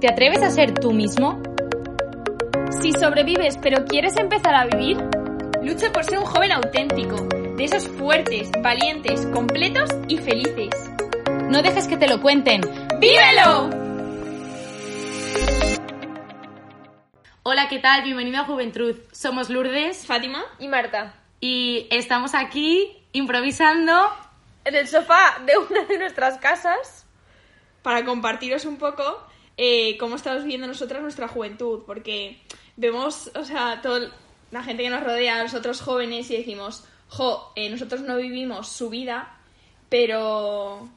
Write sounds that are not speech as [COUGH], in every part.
¿Te atreves a ser tú mismo? Si sobrevives pero quieres empezar a vivir, lucha por ser un joven auténtico, de esos fuertes, valientes, completos y felices. No dejes que te lo cuenten. ¡Vívelo! Hola, ¿qué tal? Bienvenido a Juventud. Somos Lourdes Fátima y Marta. y estamos aquí improvisando. En el sofá de una de nuestras casas. Para compartiros un poco eh, cómo estamos viviendo nosotras nuestra juventud, porque vemos, o sea, toda la gente que nos rodea, los otros jóvenes, y decimos, jo, eh, nosotros no vivimos su vida, pero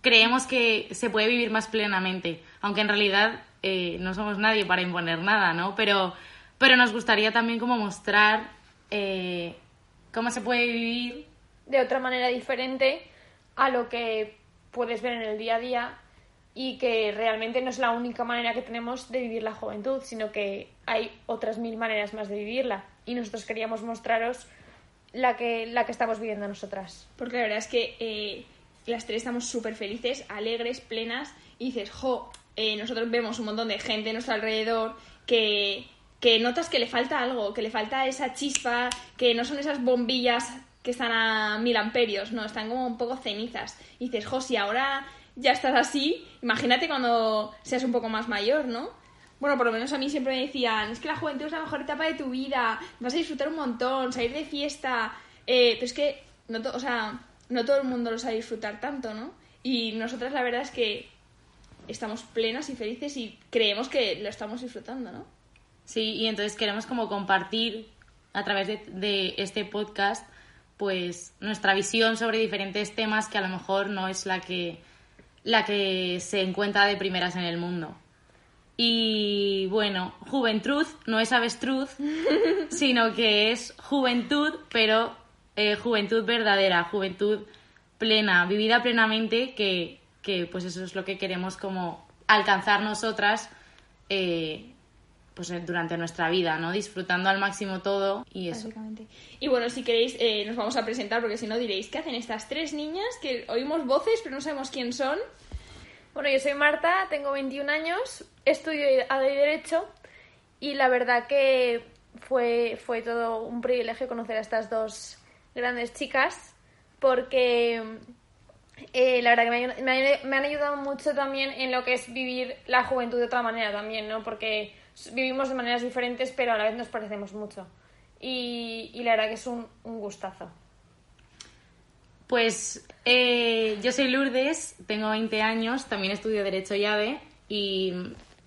Creemos que se puede vivir más plenamente, aunque en realidad eh, no somos nadie para imponer nada, ¿no? Pero, pero nos gustaría también como mostrar eh, cómo se puede vivir De otra manera diferente a lo que puedes ver en el día a día. Y que realmente no es la única manera que tenemos de vivir la juventud, sino que hay otras mil maneras más de vivirla. Y nosotros queríamos mostraros la que, la que estamos viviendo nosotras. porque la verdad es que eh, las tres estamos súper felices, alegres, plenas, y dices, jo, eh, nosotros vemos un montón de gente a nuestro alrededor que, que notas que le falta algo, que le falta esa chispa, que no son esas bombillas que están a mil amperios, no, están como un poco cenizas. Y dices, jo, si ahora ya estás así, imagínate cuando seas un poco más mayor, ¿no? Bueno, por lo menos a mí siempre me decían, es que la juventud es la mejor etapa de tu vida, vas a disfrutar un montón, salir de fiesta, eh, pero es que, no o sea, no todo el mundo lo sabe disfrutar tanto, ¿no? Y nosotras la verdad es que estamos plenas y felices y creemos que lo estamos disfrutando, ¿no? Sí, y entonces queremos como compartir a través de, de este podcast pues nuestra visión sobre diferentes temas que a lo mejor no es la que la que se encuentra de primeras en el mundo. Y bueno, juventud no es avestruz, [LAUGHS] sino que es juventud, pero eh, juventud verdadera, juventud plena, vivida plenamente, que, que pues eso es lo que queremos como alcanzar nosotras eh, pues eh, durante nuestra vida, ¿no? Disfrutando al máximo todo y eso. Básicamente. Y bueno, si queréis, eh, nos vamos a presentar porque si no diréis, ¿qué hacen estas tres niñas que oímos voces pero no sabemos quién son? Bueno, yo soy Marta, tengo 21 años, estudio a de Derecho y la verdad que fue, fue todo un privilegio conocer a estas dos grandes chicas porque eh, la verdad que me, me han- me han ayudado mucho también en lo que es vivir la juventud de otra manera también, ¿no? Porque vivimos de maneras diferentes pero a la vez nos parecemos mucho y, y la verdad que es un, un gustazo. Pues eh, yo soy Lourdes, tengo 20 años, también estudio Derecho y ADE y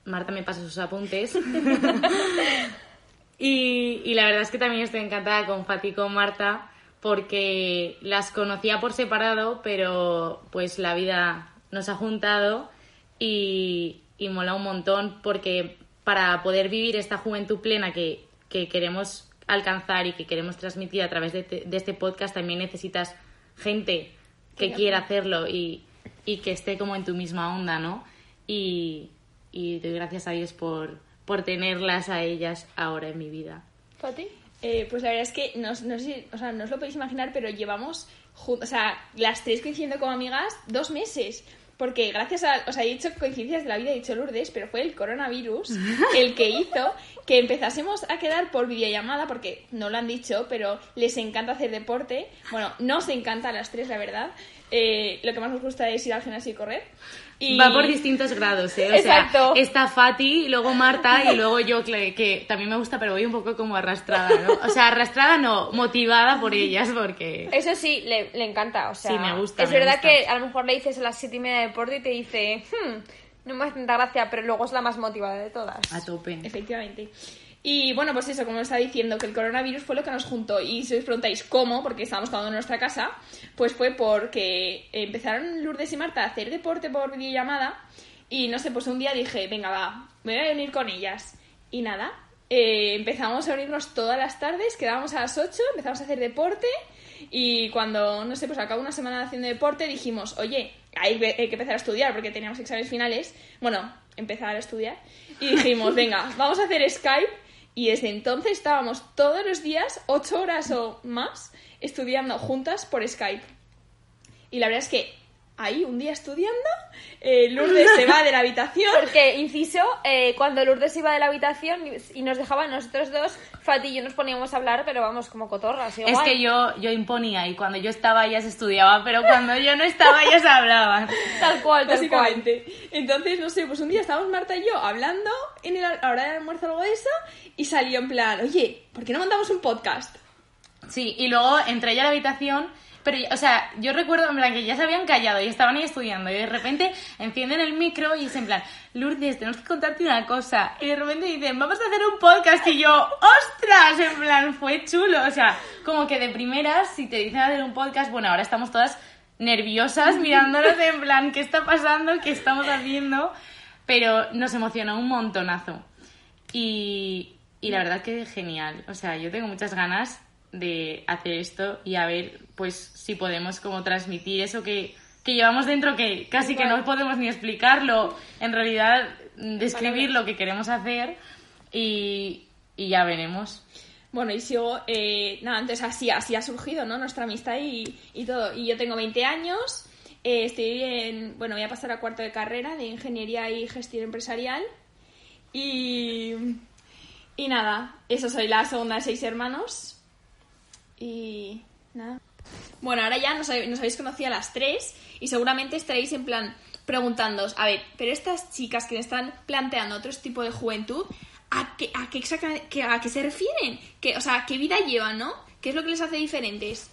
Marta me pasa sus apuntes. [LAUGHS] y, y la verdad es que también estoy encantada con Fati y con Marta porque las conocía por separado, pero pues la vida nos ha juntado y, y mola un montón porque para poder vivir esta juventud plena que, que queremos alcanzar y que queremos transmitir a través de, te- de este podcast también necesitas gente que quiera hacerlo y, y que esté como en tu misma onda, ¿no? Y, y doy gracias a Dios por, por tenerlas a ellas ahora en mi vida. ¿Fati? Eh, pues la verdad es que no, no sé si, o sea, no os lo podéis imaginar, pero llevamos, o sea, las tres coincidiendo como amigas dos meses. Porque gracias a, o sea, he dicho coincidencias de la vida, he dicho Lourdes, pero fue el coronavirus [LAUGHS] el que hizo que empezásemos a quedar por videollamada, porque no lo han dicho, pero les encanta hacer deporte. Bueno, nos encanta a las tres, la verdad. Eh, lo que más nos gusta es ir al gimnasio y correr. Y... Va por distintos grados, ¿eh? O Exacto. sea, está Fati, luego Marta y [LAUGHS] luego yo, que, que también me gusta, pero voy un poco como arrastrada, ¿no? O sea, arrastrada no, motivada por ellas, porque... Eso sí, le, le encanta, o sea... Sí, me gusta, Es me verdad gusta. que a lo mejor le dices a las siete y media de deporte y te dice, hmm, no me hace tanta gracia, pero luego es la más motivada de todas. A tope. Efectivamente. Y bueno, pues eso, como estaba diciendo, que el coronavirus fue lo que nos juntó. Y si os preguntáis cómo, porque estábamos uno en nuestra casa, pues fue porque empezaron Lourdes y Marta a hacer deporte por videollamada. Y no sé, pues un día dije, venga, va, me voy a unir con ellas. Y nada, eh, empezamos a unirnos todas las tardes, quedábamos a las 8, empezamos a hacer deporte. Y cuando, no sé, pues acabo una semana haciendo deporte, dijimos, oye, hay que empezar a estudiar porque teníamos exámenes finales. Bueno, empezar a estudiar. Y dijimos, venga, vamos a hacer Skype. Y desde entonces estábamos todos los días, ocho horas o más, estudiando juntas por Skype. Y la verdad es que ahí un día estudiando, eh, Lourdes se va de la habitación. [LAUGHS] Porque, inciso, eh, cuando Lourdes iba de la habitación y nos dejaba nosotros dos, Fati y yo nos poníamos a hablar, pero vamos, como cotorras. Es que yo, yo imponía y cuando yo estaba ellas estudiaban, pero cuando yo no estaba ellas hablaban. [LAUGHS] Tal cual, tal cual. Básicamente. Entonces, no sé, pues un día estábamos Marta y yo hablando en el, a la hora del almuerzo algo de eso y salió en plan, oye, ¿por qué no mandamos un podcast? Sí, y luego entré yo a la habitación, pero, o sea, yo recuerdo en plan que ya se habían callado y estaban ahí estudiando y de repente encienden el micro y es en plan, Lourdes, tenemos que contarte una cosa. Y de repente dicen, vamos a hacer un podcast y yo, ¡ostras! En plan, fue chulo. O sea, como que de primeras, si te dicen hacer un podcast, bueno, ahora estamos todas nerviosas [LAUGHS] mirándonos en plan, ¿qué está pasando? ¿Qué estamos haciendo? Pero nos emocionó un montonazo. Y, y la verdad que genial. O sea, yo tengo muchas ganas de hacer esto y a ver pues si podemos como transmitir eso que, que llevamos dentro que casi que no podemos ni explicarlo en realidad describir lo que queremos hacer y, y ya veremos Bueno, y sigo, eh, nada, entonces así, así ha surgido, ¿no? Nuestra amistad y, y todo. Y yo tengo 20 años, eh, estoy en, bueno, voy a pasar a cuarto de carrera de Ingeniería y Gestión Empresarial. Y, y nada, eso soy la segunda de seis hermanos. Y nada. Bueno, ahora ya nos, habéis conocido a las tres y seguramente estaréis en plan preguntándoos, a ver, pero estas chicas que están planteando otro tipo de juventud, ¿a qué, a qué exactamente a qué se refieren? ¿Qué, o sea, ¿qué vida llevan, no? ¿Qué es lo que les hace diferentes?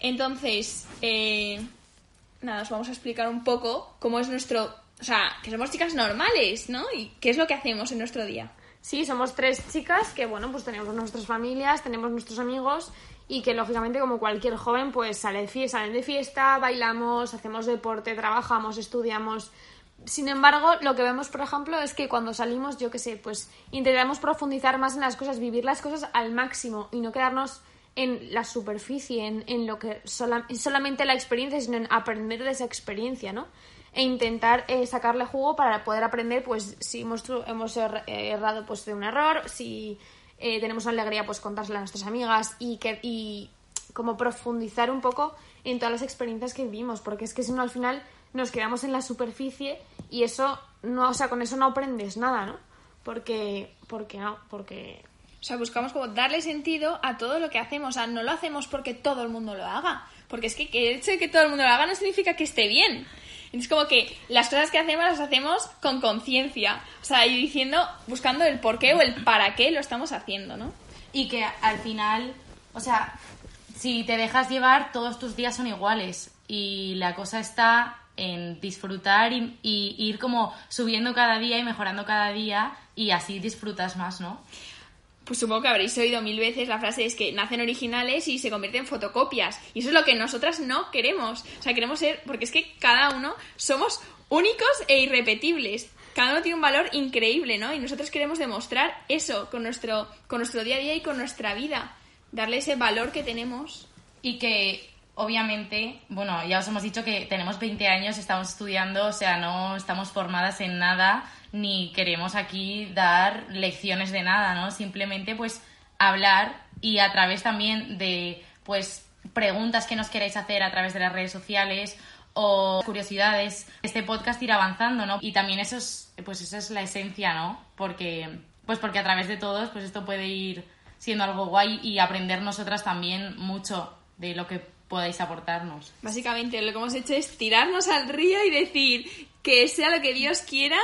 Entonces, eh, nada, os vamos a explicar un poco cómo es nuestro... O sea, que somos chicas normales, ¿no? Y qué es lo que hacemos en nuestro día. Sí, somos tres chicas que, bueno, pues tenemos nuestras familias, tenemos nuestros amigos y que, lógicamente, como cualquier joven, pues salen de fiesta, bailamos, hacemos deporte, trabajamos, estudiamos. Sin embargo, lo que vemos, por ejemplo, es que cuando salimos, yo qué sé, pues intentamos profundizar más en las cosas, vivir las cosas al máximo y no quedarnos en la superficie, en, en lo que sola- solamente la experiencia, sino en aprender de esa experiencia, ¿no? e intentar eh, sacarle jugo para poder aprender, pues si hemos, hemos errado pues de un error, si eh, tenemos alegría, pues contársela a nuestras amigas y que y como profundizar un poco en todas las experiencias que vivimos, porque es que si no al final nos quedamos en la superficie y eso no, o sea, con eso no aprendes nada, ¿no? Porque, porque no, porque O sea, buscamos como darle sentido a todo lo que hacemos. O sea, no lo hacemos porque todo el mundo lo haga. Porque es que el hecho de que todo el mundo lo haga no significa que esté bien. Es como que las cosas que hacemos las hacemos con conciencia. O sea, y diciendo, buscando el por qué o el para qué lo estamos haciendo, ¿no? y que al final, o sea, si te dejas llevar, todos tus días son iguales y la cosa está en disfrutar y, y ir como subiendo cada día y mejorando cada día y así disfrutas más, ¿no? Pues supongo que habréis oído mil veces la frase es que nacen originales y se convierten en fotocopias. Y eso es lo que nosotras no queremos. O sea, queremos ser, porque es que cada uno somos únicos e irrepetibles. Cada uno tiene un valor increíble, ¿no? Y nosotros queremos demostrar eso con nuestro, con nuestro día a día y con nuestra vida. Darle ese valor que tenemos. Y que obviamente, bueno, ya os hemos dicho que tenemos 20 años, estamos estudiando, o sea, no estamos formadas en nada, ni queremos aquí dar lecciones de nada, ¿no? Simplemente pues hablar y a través también de pues preguntas que nos queráis hacer a través de las redes sociales o curiosidades, este podcast ir avanzando, ¿no? Y también eso es, pues esa es la esencia, ¿no? Porque, pues porque a través de todos, pues esto puede ir siendo algo guay y aprender nosotras también mucho de lo que podáis aportarnos. Básicamente lo que hemos hecho es tirarnos al río y decir que sea lo que Dios quiera,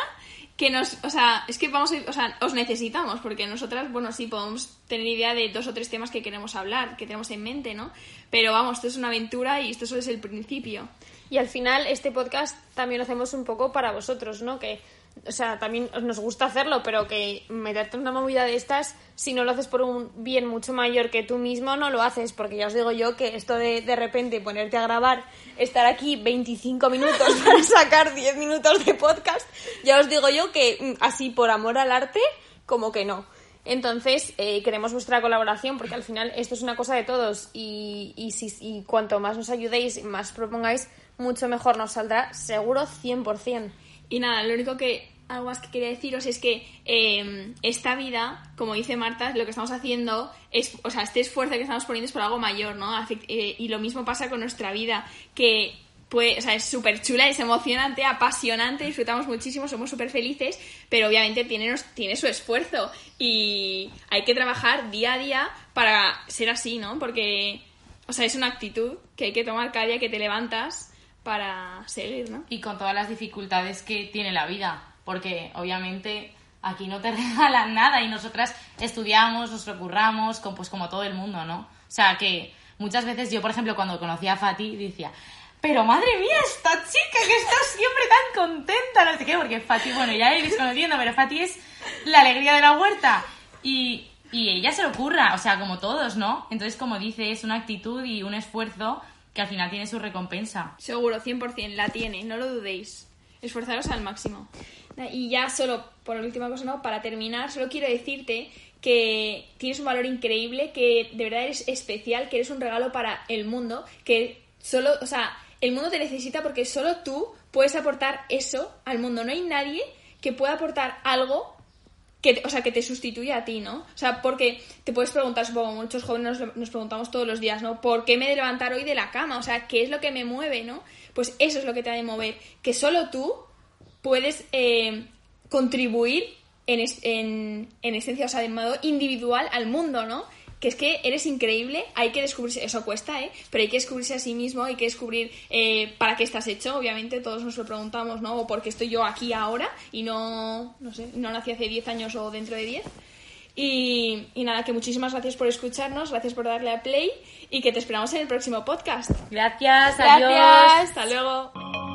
que nos, o sea, es que vamos, a- o sea, os necesitamos, porque nosotras, bueno, sí podemos tener idea de dos o tres temas que queremos hablar, que tenemos en mente, ¿no? Pero vamos, esto es una aventura y esto solo es el principio. Y al final este podcast también lo hacemos un poco para vosotros, ¿no? Que, o sea, también nos gusta hacerlo, pero que meterte en una movida de estas, si no lo haces por un bien mucho mayor que tú mismo, no lo haces, porque ya os digo yo que esto de de repente ponerte a grabar, estar aquí 25 minutos [LAUGHS] para sacar 10 minutos de podcast, ya os digo yo que mm, así por amor al arte, como que no. Entonces, eh, queremos vuestra colaboración porque al final esto es una cosa de todos y, y, si, y cuanto más nos ayudéis más propongáis, mucho mejor nos saldrá, seguro 100%. Y nada, lo único que algo más que quería deciros es que eh, esta vida, como dice Marta, lo que estamos haciendo es, o sea, este esfuerzo que estamos poniendo es por algo mayor, ¿no? Eh, y lo mismo pasa con nuestra vida, que pues, o sea, es súper chula, es emocionante, apasionante, disfrutamos muchísimo, somos súper felices, pero obviamente tiene, tiene su esfuerzo y hay que trabajar día a día para ser así, ¿no? Porque, o sea, es una actitud que hay que tomar cada día que te levantas para seguir, ¿no? Y con todas las dificultades que tiene la vida, porque obviamente aquí no te [LAUGHS] regalan nada y nosotras estudiamos, nos recurramos, pues como todo el mundo, ¿no? O sea que muchas veces yo, por ejemplo, cuando conocí a Fati, decía, pero madre mía, esta chica que está siempre tan contenta, no sé qué, porque Fati, bueno, ya iréis conociendo, pero Fati es la alegría de la huerta. Y, y ella se lo ocurra, o sea, como todos, ¿no? Entonces, como dice, es una actitud y un esfuerzo que al final tiene su recompensa. Seguro, 100%, la tiene, no lo dudéis. Esforzaros al máximo. Y ya solo, por última cosa, ¿no? Para terminar, solo quiero decirte que tienes un valor increíble, que de verdad eres especial, que eres un regalo para el mundo, que solo, o sea, el mundo te necesita porque solo tú puedes aportar eso al mundo. No hay nadie que pueda aportar algo que, o sea, que te sustituya a ti, ¿no? O sea, porque te puedes preguntar, supongo, muchos jóvenes nos, preguntamos todos los días, ¿no? ¿Por qué me de levantar hoy de la cama? O sea, ¿qué es lo que me mueve, ¿no? Pues eso es lo que te ha de mover, que solo tú puedes eh, contribuir en, en, en esencia, o sea, de modo individual al mundo, ¿no? Que es que eres increíble, hay que descubrirse, eso cuesta, ¿eh? Pero hay que descubrirse a sí mismo, hay que descubrir eh, para qué estás hecho, obviamente, todos nos lo preguntamos, ¿no? O por qué estoy yo aquí ahora y no, no sé, no nací hace 10 años o dentro de 10. Y, y, nada, que muchísimas gracias por escucharnos, gracias por darle a play y que te esperamos en el próximo podcast. Gracias, adiós. Gracias, hasta luego.